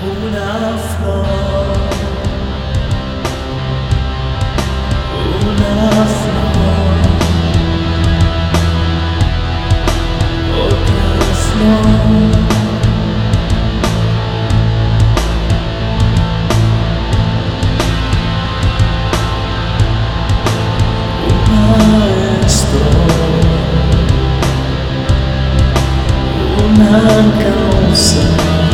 una flor, una flor, otras no. Una causa.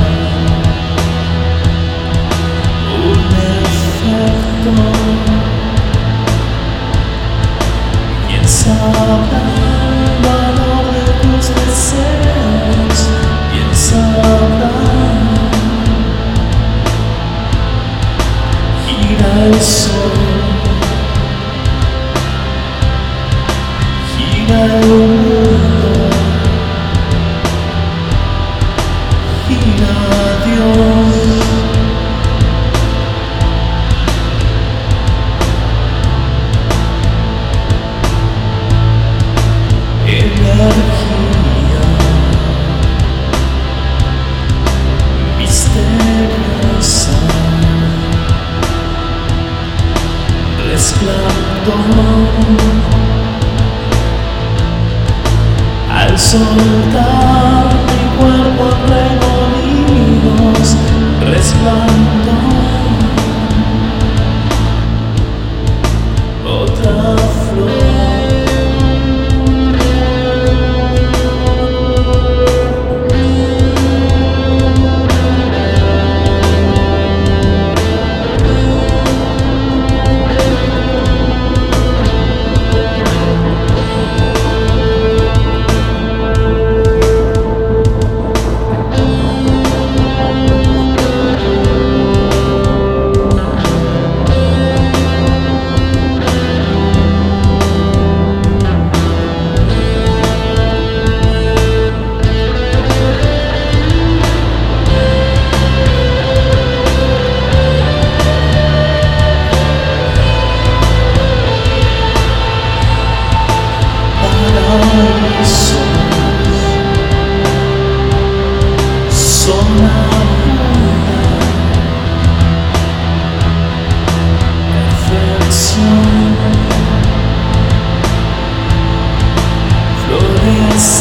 resplandor al soltar mi cuerpo entre resplandor